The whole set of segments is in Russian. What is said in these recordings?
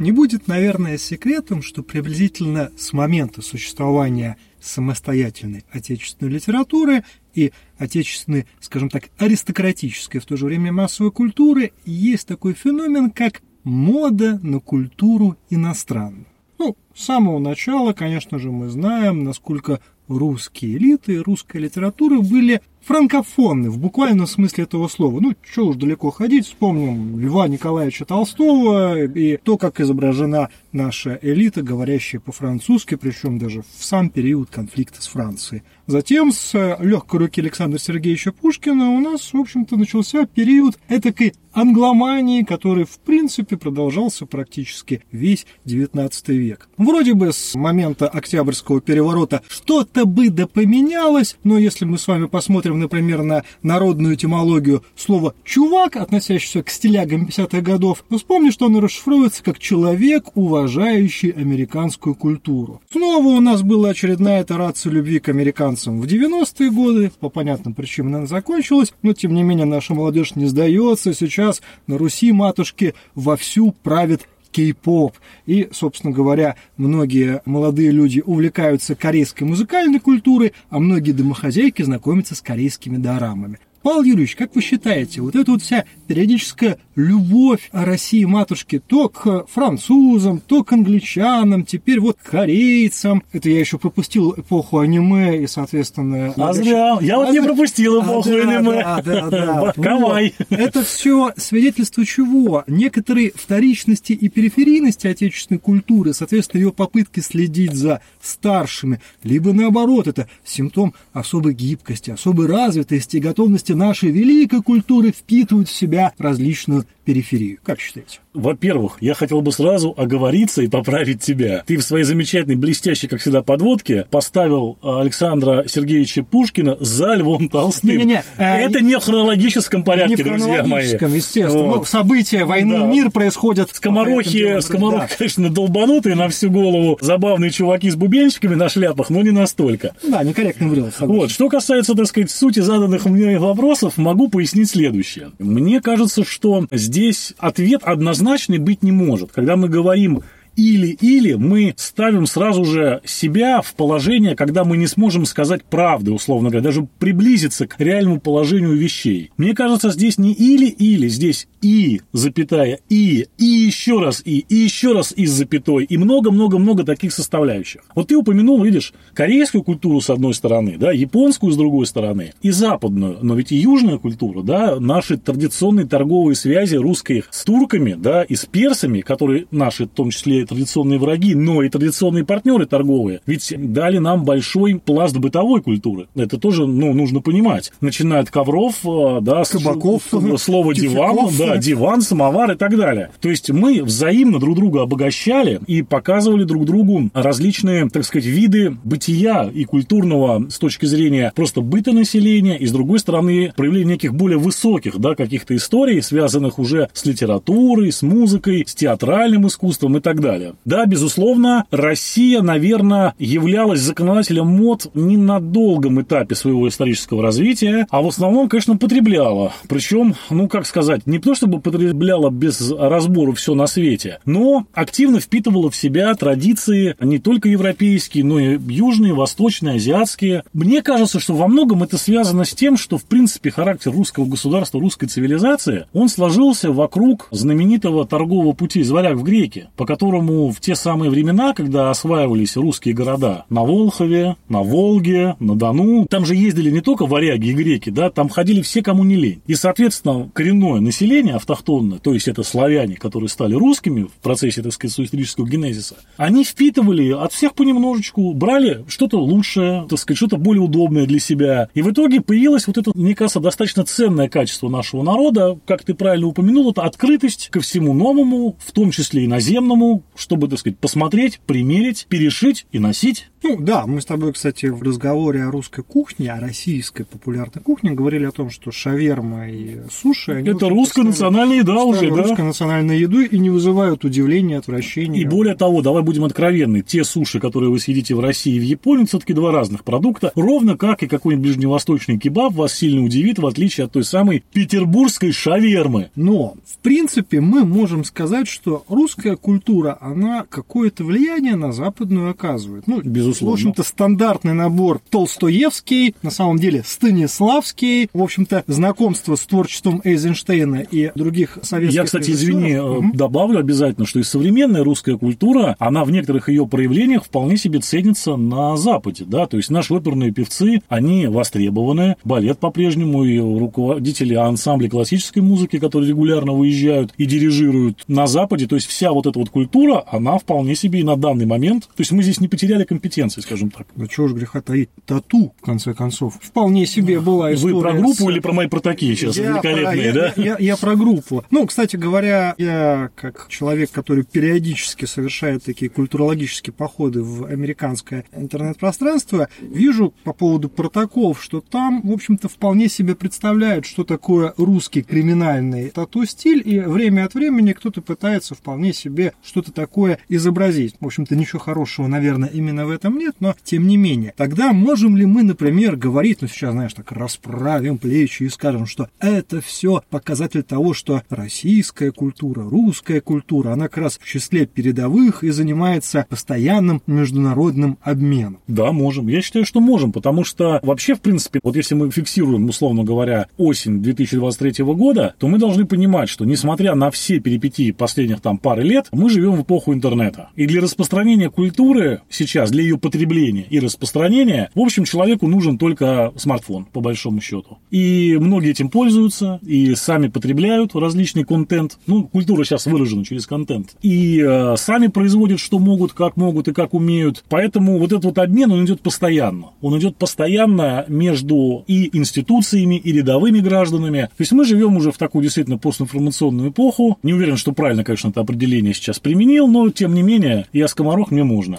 Не будет, наверное, секретом, что приблизительно с момента существования самостоятельной отечественной литературы и отечественной, скажем так, аристократической, в то же время массовой культуры, есть такой феномен, как мода на культуру иностранную. Ну, с самого начала, конечно же, мы знаем, насколько русские элиты, русская литература были франкофонны в буквальном смысле этого слова. Ну, что уж далеко ходить, вспомним Льва Николаевича Толстого и то, как изображена наша элита, говорящая по-французски, причем даже в сам период конфликта с Францией. Затем с легкой руки Александра Сергеевича Пушкина у нас, в общем-то, начался период этакой англомании, который, в принципе, продолжался практически весь XIX век. Вроде бы с момента Октябрьского переворота что-то бы да поменялось, но если мы с вами посмотрим, например, на народную этимологию слова «чувак», относящегося к стилягам 50-х годов, то вспомни, что оно расшифровывается как «человек, уважающий американскую культуру». Снова у нас была очередная итерация любви к американцам в 90-е годы, по понятным причинам она закончилась, но тем не менее наша молодежь не сдается, сейчас на Руси матушки вовсю правит кей-поп. И, собственно говоря, многие молодые люди увлекаются корейской музыкальной культурой, а многие домохозяйки знакомятся с корейскими дорамами. Павел Юрьевич, как вы считаете, вот эта вот вся периодическая любовь России матушки то к французам, то к англичанам, теперь вот к корейцам, это я еще пропустил эпоху аниме и, соответственно... А зря, я вот а не пропустил эпоху а, аниме. Да, да, да. Кавай. Это все свидетельство чего? Некоторые вторичности и периферийности отечественной культуры, соответственно, ее попытки следить за старшими, либо наоборот, это симптом особой гибкости, особой развитости и готовности нашей великой культуры впитывают в себя различную периферию. Как считаете? Во-первых, я хотел бы сразу оговориться и поправить тебя. Ты в своей замечательной, блестящей, как всегда, подводке поставил Александра Сергеевича Пушкина за Львом Толстым. Не-не-не. Э, Это не в хронологическом порядке, не в друзья мои. естественно. Вот. Ну, события войны да. мир происходят. Скоморохи, скоморохи да. конечно, долбанутые на всю голову. Забавные чуваки с бубенчиками на шляпах, но не настолько. Да, некорректно врел. Вот. Что касается, так сказать, сути заданных мне вопросов, могу пояснить следующее. Мне кажется, что здесь ответ однозначно однозначной быть не может. Когда мы говорим или-или мы ставим сразу же себя в положение, когда мы не сможем сказать правды, условно говоря, даже приблизиться к реальному положению вещей. Мне кажется, здесь не или-или, здесь и, запятая, и, и еще раз и, и еще раз и с запятой, и много-много-много таких составляющих. Вот ты упомянул, видишь, корейскую культуру с одной стороны, да, японскую с другой стороны, и западную, но ведь и южная культура, да, наши традиционные торговые связи русских с турками, да, и с персами, которые наши, в том числе традиционные враги, но и традиционные партнеры торговые, ведь дали нам большой пласт бытовой культуры. Это тоже, ну, нужно понимать. Начиная от ковров, э, да, кабаков, слова диван, да, диван, самовар и так далее. То есть мы взаимно друг друга обогащали и показывали друг другу различные, так сказать, виды бытия и культурного с точки зрения просто быта населения, и с другой стороны проявление неких более высоких, да, каких-то историй, связанных уже с литературой, с музыкой, с театральным искусством и так далее далее. Да, безусловно, Россия, наверное, являлась законодателем мод не на долгом этапе своего исторического развития, а в основном, конечно, потребляла. Причем, ну, как сказать, не то чтобы потребляла без разбора все на свете, но активно впитывала в себя традиции не только европейские, но и южные, восточные, азиатские. Мне кажется, что во многом это связано с тем, что, в принципе, характер русского государства, русской цивилизации, он сложился вокруг знаменитого торгового пути из варяг в греки, по которому Поэтому в те самые времена, когда осваивались русские города на Волхове, на Волге, на Дону, там же ездили не только варяги и греки, да, там ходили все, кому не лень. И, соответственно, коренное население автохтонное, то есть это славяне, которые стали русскими в процессе, так сказать, исторического генезиса, они впитывали от всех понемножечку, брали что-то лучшее, так сказать, что-то более удобное для себя. И в итоге появилось вот это, мне кажется, достаточно ценное качество нашего народа, как ты правильно упомянул, это открытость ко всему новому, в том числе иноземному, чтобы, так сказать, посмотреть, примерить, перешить и носить. Ну да, мы с тобой, кстати, в разговоре о русской кухне, о российской популярной кухне говорили о том, что шаверма и суши... Они Это русская национальная еда уже, да? Русская национальная еду и не вызывают удивления, отвращения. И более того, давай будем откровенны, те суши, которые вы съедите в России и в Японии, все-таки два разных продукта, ровно как и какой-нибудь ближневосточный кебаб вас сильно удивит, в отличие от той самой петербургской шавермы. Но, в принципе, мы можем сказать, что русская культура, она какое-то влияние на западную оказывает. Ну, безусловно. В общем-то, стандартный набор Толстоевский, на самом деле Станиславский, в общем-то, знакомство с творчеством Эйзенштейна и других советских Я, кстати, извини, угу. добавлю обязательно, что и современная русская культура, она в некоторых ее проявлениях вполне себе ценится на Западе, да, то есть наши оперные певцы, они востребованы, балет по-прежнему и руководители ансамблей классической музыки, которые регулярно выезжают и дирижируют на Западе, то есть вся вот эта вот культура, она вполне себе и на данный момент, то есть мы здесь не потеряли компетенции, скажем так. Ну чего ж греха таить, тату, в конце концов, вполне себе была история. Вы про группу с... или про мои протаки сейчас, я великолепные, про, да? Я, я, я про группу. Ну, кстати говоря, я как человек, который периодически совершает такие культурологические походы в американское интернет-пространство, вижу по поводу протоков, что там, в общем-то, вполне себе представляют, что такое русский криминальный тату-стиль, и время от времени кто-то пытается вполне себе что-то такое изобразить. В общем-то, ничего хорошего, наверное, именно в этом нет, но тем не менее. Тогда можем ли мы, например, говорить, ну сейчас, знаешь, так расправим плечи и скажем, что это все показатель того, что российская культура, русская культура, она как раз в числе передовых и занимается постоянным международным обменом. Да, можем. Я считаю, что можем, потому что вообще, в принципе, вот если мы фиксируем, условно говоря, осень 2023 года, то мы должны понимать, что несмотря на все перипетии последних там пары лет, мы живем в эпоху интернета. И для распространения культуры сейчас, для ее потребления и распространения, в общем, человеку нужен только смартфон, по большому счету. И многие этим пользуются, и сами потребляют различный контент. Ну, культура сейчас выражена через контент. И э, сами производят, что могут, как могут и как умеют. Поэтому вот этот вот обмен, он идет постоянно. Он идет постоянно между и институциями, и рядовыми гражданами. То есть мы живем уже в такую действительно постинформационную эпоху. Не уверен, что правильно, конечно, это определение сейчас применил, но тем не менее, я скоморох, мне можно.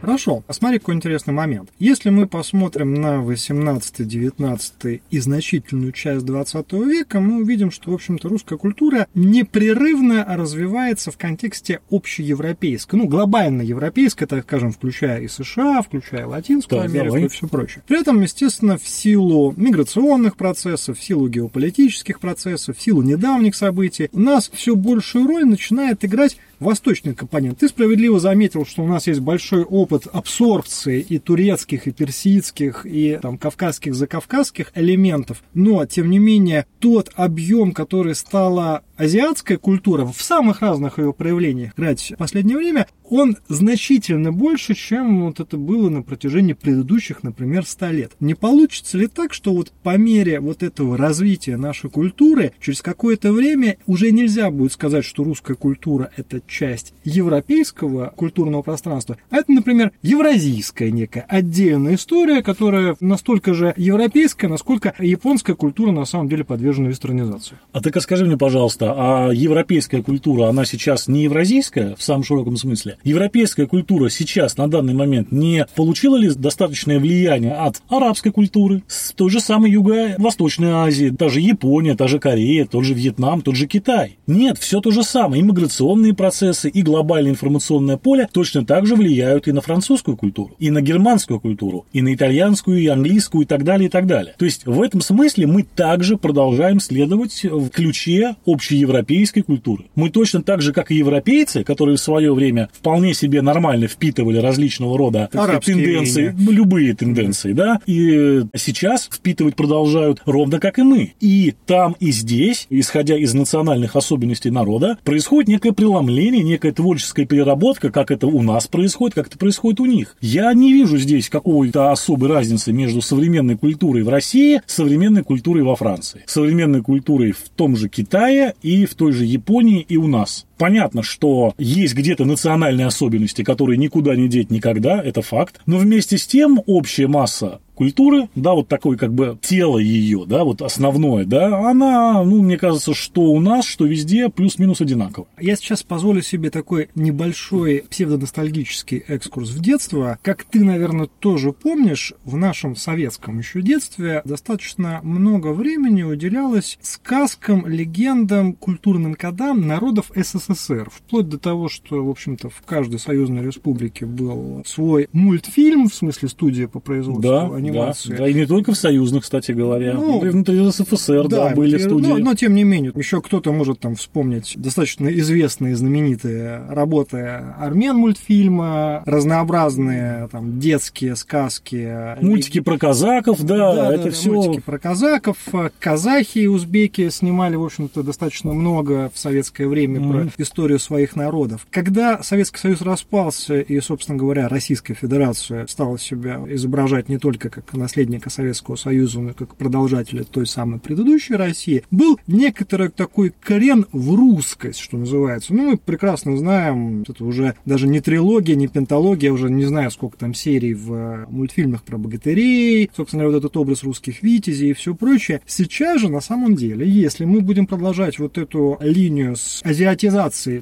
Хорошо, а смотри, какой интересный момент. Если мы посмотрим на 18-19 и значительную часть 20 века, мы увидим, что, в общем-то, русская культура непрерывно развивается в контексте общеевропейской, ну, глобально европейской, так скажем, включая и США, включая Латинскую да, Америку давай. и все прочее. При этом, естественно, в силу миграционных процессов, в силу геополитических процессов, в силу недавних событий, у нас все большую роль начинает играть восточный компонент. Ты справедливо заметил, что у нас есть большой опыт абсорбции и турецких, и персидских, и там кавказских, закавказских элементов, но, тем не менее, тот объем, который стала азиатская культура в самых разных ее проявлениях играть в последнее время, он значительно больше, чем вот это было на протяжении предыдущих, например, 100 лет. Не получится ли так, что вот по мере вот этого развития нашей культуры, через какое-то время уже нельзя будет сказать, что русская культура – это часть европейского культурного пространства, а это, например, евразийская некая отдельная история, которая настолько же европейская, насколько японская культура на самом деле подвержена вестернизации. А так скажи мне, пожалуйста, а европейская культура, она сейчас не евразийская в самом широком смысле? Европейская культура сейчас, на данный момент, не получила ли достаточное влияние от арабской культуры, с той же самой Юго-Восточной Азии, та же Япония, та же Корея, тот же Вьетнам, тот же Китай? Нет, все то же самое. Иммиграционные процессы и глобальное информационное поле точно так же влияют и на французскую культуру, и на германскую культуру, и на итальянскую, и английскую, и так далее, и так далее. То есть в этом смысле мы также продолжаем следовать в ключе общей европейской культуры. Мы точно так же, как и европейцы, которые в свое время вполне себе нормально впитывали различного рода сказать, тенденции, веяния. Любые тенденции, да, и сейчас впитывать продолжают ровно как и мы. И там, и здесь, исходя из национальных особенностей народа, происходит некое преломление, некая творческая переработка, как это у нас происходит, как это происходит у них. Я не вижу здесь какой-то особой разницы между современной культурой в России, современной культурой во Франции, современной культурой в том же Китае и в той же Японии, и у нас. Понятно, что есть где-то национальные особенности, которые никуда не деть никогда, это факт. Но вместе с тем общая масса культуры, да, вот такое как бы тело ее, да, вот основное, да, она, ну, мне кажется, что у нас, что везде плюс-минус одинаково. Я сейчас позволю себе такой небольшой псевдоностальгический экскурс в детство. Как ты, наверное, тоже помнишь, в нашем советском еще детстве достаточно много времени уделялось сказкам, легендам, культурным кодам народов СССР. Вплоть до того, что, в общем-то, в каждой союзной республике был свой мультфильм, в смысле студия по производству да, анимации. Да, да, и не только в союзных, кстати говоря. Ну, внутри СССР, да, да были студии. Но, но, тем не менее, еще кто-то может там вспомнить достаточно известные, знаменитые работы армян мультфильма, разнообразные там детские сказки. Мультики про казаков, да, да это да, все. Мультики про казаков. Казахи и узбеки снимали, в общем-то, достаточно много в советское время mm-hmm. про историю своих народов. Когда Советский Союз распался и, собственно говоря, Российская Федерация стала себя изображать не только как наследника Советского Союза, но и как продолжателя той самой предыдущей России, был некоторый такой корен в русскость, что называется. Ну, мы прекрасно знаем, это уже даже не трилогия, не пенталогия, уже не знаю, сколько там серий в мультфильмах про богатырей, собственно вот этот образ русских витязей и все прочее. Сейчас же, на самом деле, если мы будем продолжать вот эту линию с азиатизацией,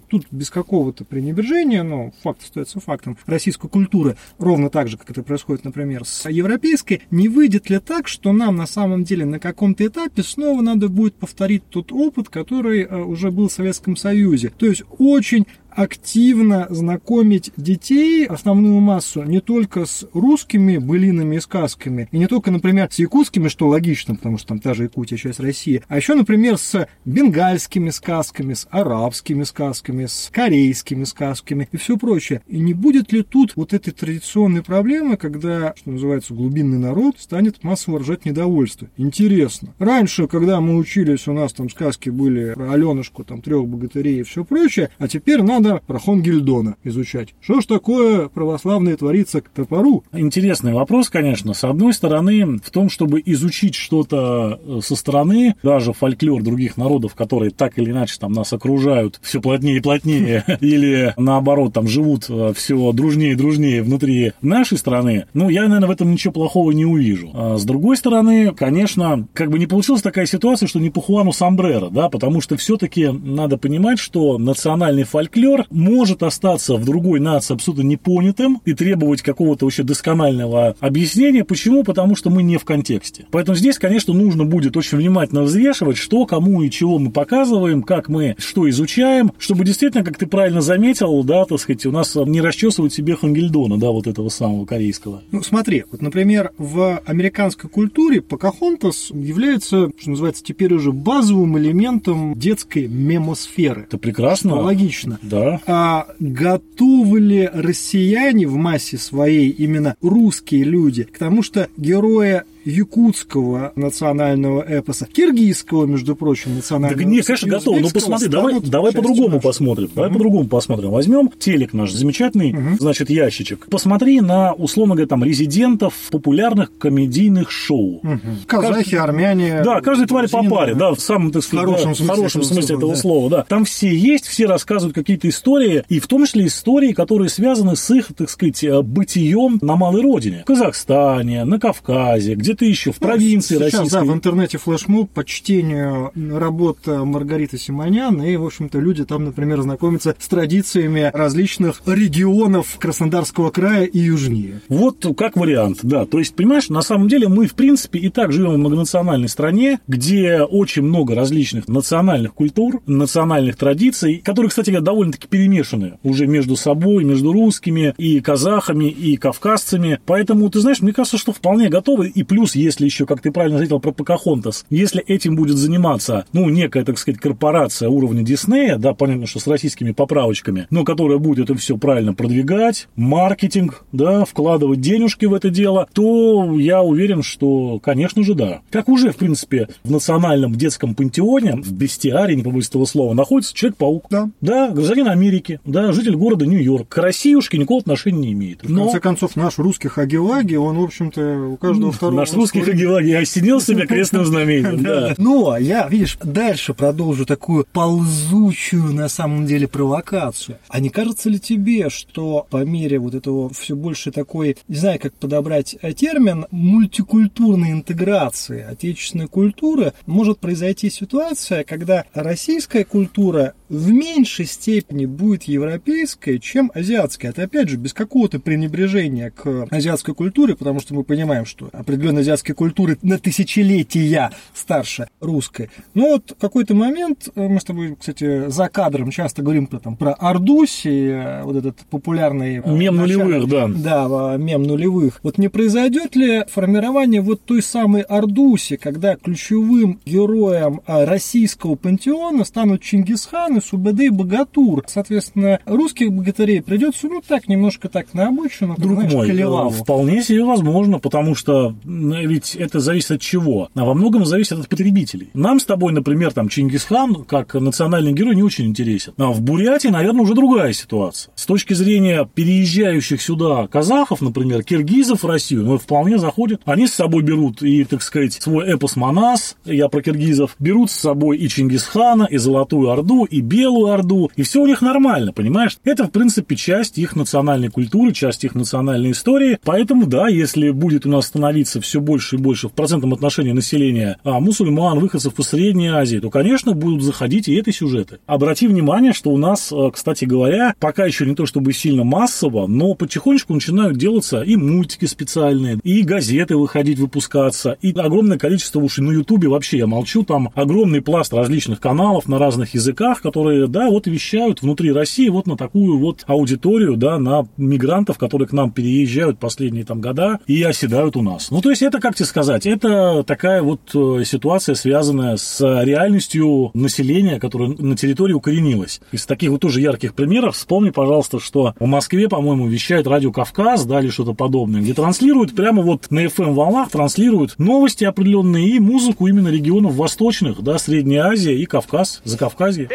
тут без какого-то пренебрежения, но факт остается фактом, российской культуры, ровно так же, как это происходит, например, с европейской, не выйдет ли так, что нам на самом деле на каком-то этапе снова надо будет повторить тот опыт, который э, уже был в Советском Союзе. То есть очень активно знакомить детей, основную массу, не только с русскими былинами и сказками, и не только, например, с якутскими, что логично, потому что там та же Якутия часть России, а еще, например, с бенгальскими сказками, с арабскими сказками, с корейскими сказками и все прочее. И не будет ли тут вот этой традиционной проблемы, когда, что называется, глубинный народ станет массово рожать недовольство? Интересно. Раньше, когда мы учились, у нас там сказки были про Аленушку, там, трех богатырей и все прочее, а теперь надо про Хонгельдона изучать. Что ж такое православное творится к топору? Интересный вопрос, конечно. С одной стороны, в том, чтобы изучить что-то э, со стороны, даже фольклор других народов, которые так или иначе там нас окружают все плотнее и плотнее, или наоборот там живут э, все дружнее и дружнее внутри нашей страны, ну, я, наверное, в этом ничего плохого не увижу. А с другой стороны, конечно, как бы не получилась такая ситуация, что не по Хуану Самбрера, да, потому что все-таки надо понимать, что национальный фольклор фольклор может остаться в другой нации абсолютно непонятым и требовать какого-то вообще досконального объяснения. Почему? Потому что мы не в контексте. Поэтому здесь, конечно, нужно будет очень внимательно взвешивать, что, кому и чего мы показываем, как мы что изучаем, чтобы действительно, как ты правильно заметил, да, так сказать, у нас не расчесывать себе Хангельдона, да, вот этого самого корейского. Ну, смотри, вот, например, в американской культуре Покахонтас является, что называется, теперь уже базовым элементом детской мемосферы. Это прекрасно. Что логично. Да. А готовы ли россияне в массе своей, именно русские люди, к тому, что героя якутского национального эпоса, киргизского, между прочим, национального. Да нет, конечно, готов. Ну посмотри, давай, давай по-другому посмотрим. Угу. Давай по-другому посмотрим. Возьмем телек наш замечательный, угу. значит, ящичек. Посмотри на, условно говоря, там, резидентов популярных комедийных шоу. Угу. Казахи, каждый, армяне. Да, каждый тварь по паре, да, в самом, так сказать, хорошем, да, смысле, хорошем смысле этого да. слова, да. Там все есть, все рассказывают какие-то истории, и в том числе истории, которые связаны с их, так сказать, бытием на малой родине. В Казахстане, на Кавказе, где где-то еще, в провинции Сейчас, российской. Да, в интернете флешмоб по чтению работ Маргариты Симонян, и, в общем-то, люди там, например, знакомятся с традициями различных регионов Краснодарского края и южнее. Вот как вариант, да. То есть, понимаешь, на самом деле мы, в принципе, и так живем в многонациональной стране, где очень много различных национальных культур, национальных традиций, которые, кстати говоря, довольно-таки перемешаны уже между собой, между русскими и казахами, и кавказцами. Поэтому, ты знаешь, мне кажется, что вполне готовы. И плюс плюс, если еще, как ты правильно заметил про Покахонтас, если этим будет заниматься, ну, некая, так сказать, корпорация уровня Диснея, да, понятно, что с российскими поправочками, но которая будет это все правильно продвигать, маркетинг, да, вкладывать денежки в это дело, то я уверен, что, конечно же, да. Как уже, в принципе, в национальном детском пантеоне, в бестиаре, не побоюсь этого слова, находится Человек-паук. Да. Да, гражданин Америки, да, житель города Нью-Йорк. К Россиюшке никакого отношения не имеет. Но... В конце концов, наш русский Хаги-Лаги, он, в общем-то, у каждого второго Ваш русский Хагелаги осенил себя крестным знамением, да. Но я, видишь, дальше продолжу такую ползучую, на самом деле, провокацию. А не кажется ли тебе, что по мере вот этого все больше такой, не знаю, как подобрать термин, мультикультурной интеграции отечественной культуры, может произойти ситуация, когда российская культура в меньшей степени будет европейская, чем азиатская. Это, опять же, без какого-то пренебрежения к азиатской культуре, потому что мы понимаем, что определенные азиатские культуры на тысячелетия старше русской. Но вот в какой-то момент, э, мы с тобой, кстати, за кадром часто говорим про, там, про Ардуси, э, вот этот популярный... Э, мем нулевых, да. Да, мем нулевых. Вот не произойдет ли формирование вот той самой Ардуси, когда ключевым героем российского пантеона станут Чингисхан и Субэдэ и Богатур? Соответственно, русских богатырей придется, ну так, немножко так на обочину, Друг знаешь, мой, Калилаву. вполне себе возможно, потому что ведь это зависит от чего? А во многом зависит от потребителей. Нам с тобой, например, там Чингисхан, как национальный герой, не очень интересен. А в Бурятии, наверное, уже другая ситуация. С точки зрения переезжающих сюда казахов, например, киргизов в Россию, ну, вполне заходят. Они с собой берут и, так сказать, свой эпос Манас, я про киргизов, берут с собой и Чингисхана, и Золотую Орду, и Белую Орду, и все у них нормально, понимаешь? Это, в принципе, часть их национальной культуры, часть их национальной истории. Поэтому, да, если будет у нас становиться все больше и больше в процентном отношении населения а, мусульман, выходцев из Средней Азии, то, конечно, будут заходить и эти сюжеты. Обрати внимание, что у нас, а, кстати говоря, пока еще не то чтобы сильно массово, но потихонечку начинают делаться и мультики специальные, и газеты выходить, выпускаться, и огромное количество уж на Ютубе вообще, я молчу, там огромный пласт различных каналов на разных языках, которые, да, вот вещают внутри России вот на такую вот аудиторию, да, на мигрантов, которые к нам переезжают последние там года и оседают у нас. Ну, то есть это, как тебе сказать, это такая вот э, ситуация, связанная с реальностью населения, которое на территории укоренилось. Из таких вот тоже ярких примеров вспомни, пожалуйста, что в Москве, по-моему, вещает радио Кавказ, да, или что-то подобное, где транслируют прямо вот на FM-волнах, транслируют новости определенные и музыку именно регионов восточных, да, Средняя Азия и Кавказ, Закавказье.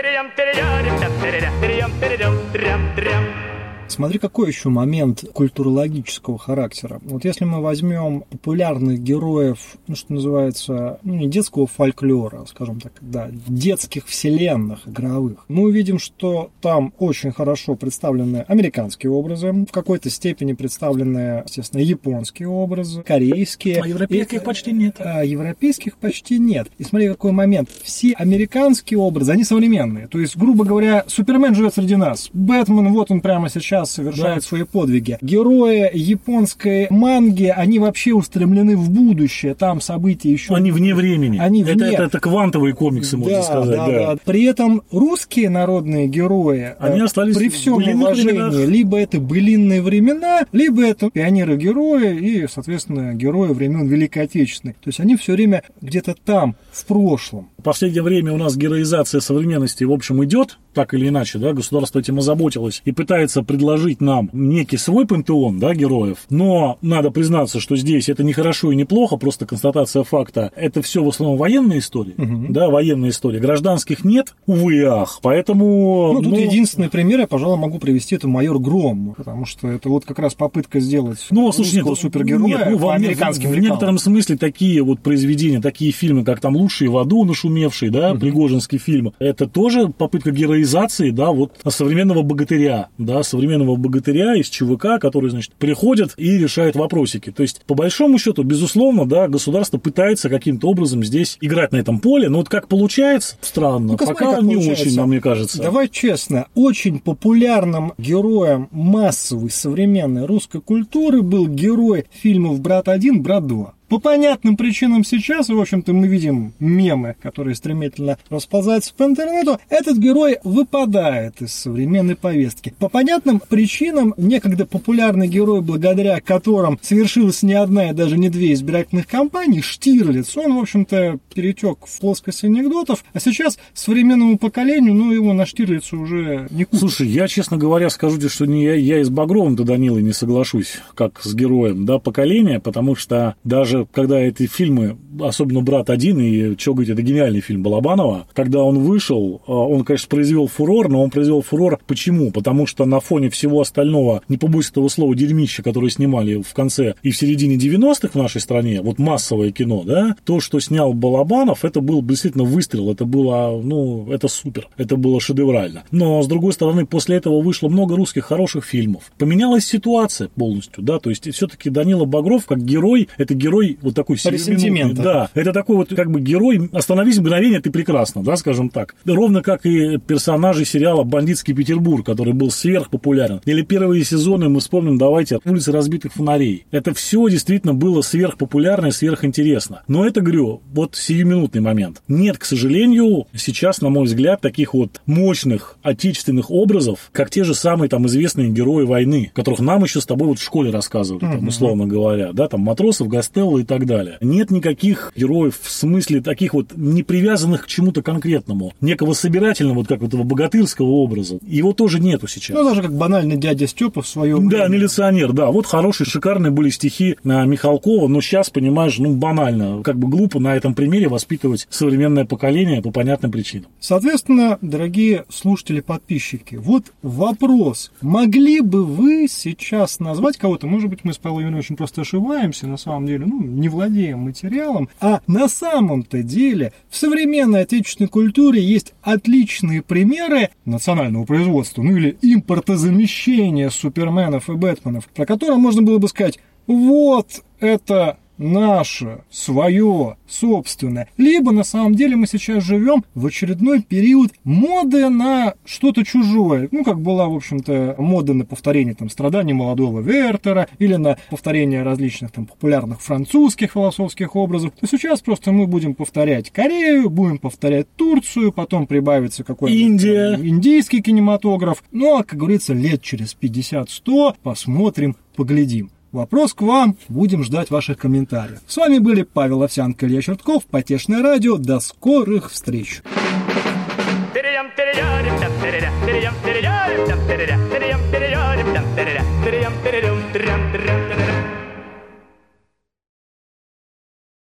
Смотри, какой еще момент культурологического характера. Вот если мы возьмем популярных героев, ну, что называется, ну, не детского фольклора, скажем так, да, детских вселенных игровых, мы увидим, что там очень хорошо представлены американские образы, в какой-то степени представлены, естественно, японские образы, корейские. А европейских и, почти нет. А европейских почти нет. И смотри, какой момент. Все американские образы, они современные. То есть, грубо говоря, Супермен живет среди нас. Бэтмен, вот он прямо сейчас сейчас совершают да. свои подвиги. Герои японской манги, они вообще устремлены в будущее. Там события еще... Они вне времени. Они вне... Это, это, это квантовые комиксы, можно да, сказать. Да, да. Да. При этом русские народные герои, они э, остались при всем уважении, временах. либо это былинные времена, либо это пионеры-герои и, соответственно, герои времен Великой Отечественной. То есть они все время где-то там, в прошлом. В последнее время у нас героизация современности, в общем, идет, так или иначе, да, государство этим озаботилось и пытается предложить нам некий свой пантеон, да, героев. Но надо признаться, что здесь это не хорошо и не плохо, просто констатация факта. Это все в основном военная история, угу. да, военная история. Гражданских нет, увы и ах. Поэтому... Ну, тут ну... единственный пример, я, пожалуй, могу привести, это майор Гром, потому что это вот как раз попытка сделать ну, слушай, нет, супергероя нет, ну, по американским в, в некотором смысле такие вот произведения, такие фильмы, как там «Лучшие в аду» нашумевший, да, угу. Пригожинский фильм, это тоже попытка героизации да, вот современного богатыря, да, современного богатыря из ЧВК, который, значит, приходит и решает вопросики. То есть, по большому счету, безусловно, да, государство пытается каким-то образом здесь играть на этом поле, но вот как получается, странно, ну, пока не получается. очень, нам мне кажется. Давай честно, очень популярным героем массовой современной русской культуры был герой фильмов «Брат 1», «Брат 2». По понятным причинам сейчас, в общем-то, мы видим мемы, которые стремительно расползаются по интернету, этот герой выпадает из современной повестки. По понятным причинам, некогда популярный герой, благодаря которым совершилась не одна и даже не две избирательных кампаний, Штирлиц, он, в общем-то, перетек в плоскость анекдотов, а сейчас современному поколению, ну, его на Штирлица уже не купишь. Слушай, я, честно говоря, скажу тебе, что не я, я и с Багровым до Данилой не соглашусь, как с героем, да, поколения, потому что даже когда эти фильмы, особенно «Брат один» и «Чё говорить», это гениальный фильм Балабанова, когда он вышел, а, он, конечно, произвел фурор, но он произвел фурор почему? Потому что на фоне всего остального, не побоюсь этого слова, дерьмища, которое снимали в конце и в середине 90-х в нашей стране, вот массовое кино, да, то, что снял Балабанов, это был действительно выстрел, это было, ну, это супер, это было шедеврально. Но, с другой стороны, после этого вышло много русских хороших фильмов. Поменялась ситуация полностью, да, то есть все-таки Данила Багров как герой, это герой вот такой сентимент. Да, это такой вот как бы герой, остановись мгновение, ты прекрасно, да, скажем так. Ровно как и персонажи сериала «Бандитский Петербург», который был сверхпопулярен. Или первые сезоны, мы вспомним, давайте, «Улицы разбитых фонарей». Это все действительно было сверхпопулярно и сверхинтересно. Но это, говорю, вот сиюминутный момент. Нет, к сожалению, сейчас, на мой взгляд, таких вот мощных отечественных образов, как те же самые там известные герои войны, которых нам еще с тобой вот в школе рассказывали, там, условно говоря, да, там матросов, Гастелло и так далее. Нет никаких героев в смысле таких вот не привязанных к чему-то конкретному, некого собирательного, вот как вот этого богатырского образа. Его тоже нету сейчас. Ну, даже как банальный дядя Степа в своем... Да, милиционер, да. Вот хорошие, шикарные были стихи на Михалкова, но сейчас, понимаешь, ну, банально, как бы глупо на этом примере воспитывать современное поколение по понятным причинам. Соответственно, дорогие слушатели-подписчики, вот вопрос. Могли бы вы сейчас назвать кого-то, может быть, мы с Павлом очень просто ошибаемся, на самом деле, ну, не владеем материалом, а на самом-то деле в современной отечественной культуре есть отличные примеры национального производства, ну или импортозамещения суперменов и бэтменов, про которые можно было бы сказать, вот это наше, свое, собственное. Либо на самом деле мы сейчас живем в очередной период моды на что-то чужое. Ну, как была, в общем-то, мода на повторение там страданий молодого Вертера или на повторение различных там популярных французских философских образов. То сейчас просто мы будем повторять Корею, будем повторять Турцию, потом прибавится какой-то Индия. индийский кинематограф. Ну, а, как говорится, лет через 50-100 посмотрим, поглядим. Вопрос к вам. Будем ждать ваших комментариев. С вами были Павел Овсянко, Илья Чертков, Потешное радио. До скорых встреч. Thank you.